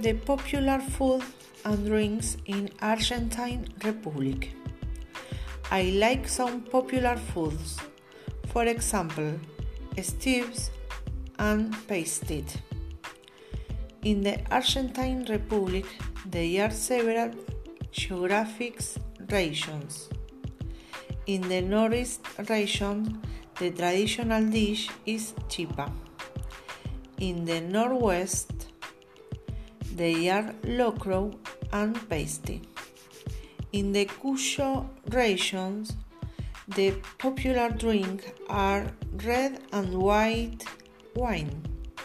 the popular food and drinks in Argentine Republic. I like some popular foods, for example, stews and pasted. In the Argentine Republic, there are several geographic regions. In the Northeast region, the traditional dish is chipa. In the Northwest, they are locro and pasty. In the Cuyo regions, the popular drink are red and white wine.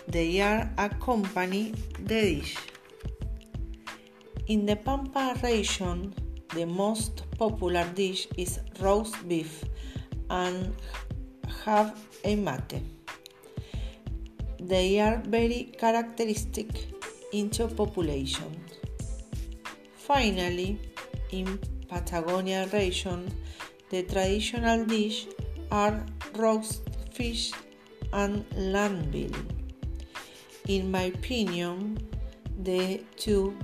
They are accompany the dish. In the Pampa region, the most popular dish is roast beef and have a mate. They are very characteristic into population. Finally, in Patagonia region, the traditional dish are roast fish and lamb In my opinion, the two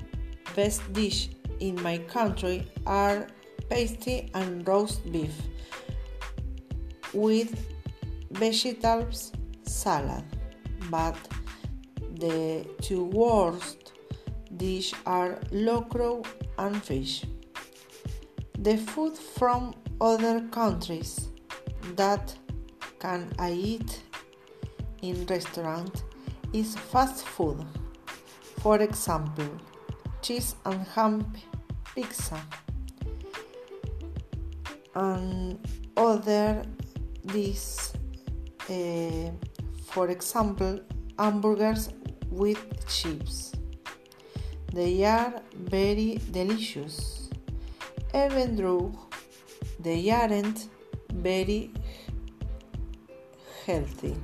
best dish in my country are pasty and roast beef with vegetables salad, but the two worst dishes are locro and fish. The food from other countries that can I eat in restaurant is fast food. For example, cheese and ham pizza and other this uh, for example hamburgers with chips. They are very delicious. Even though they aren't very healthy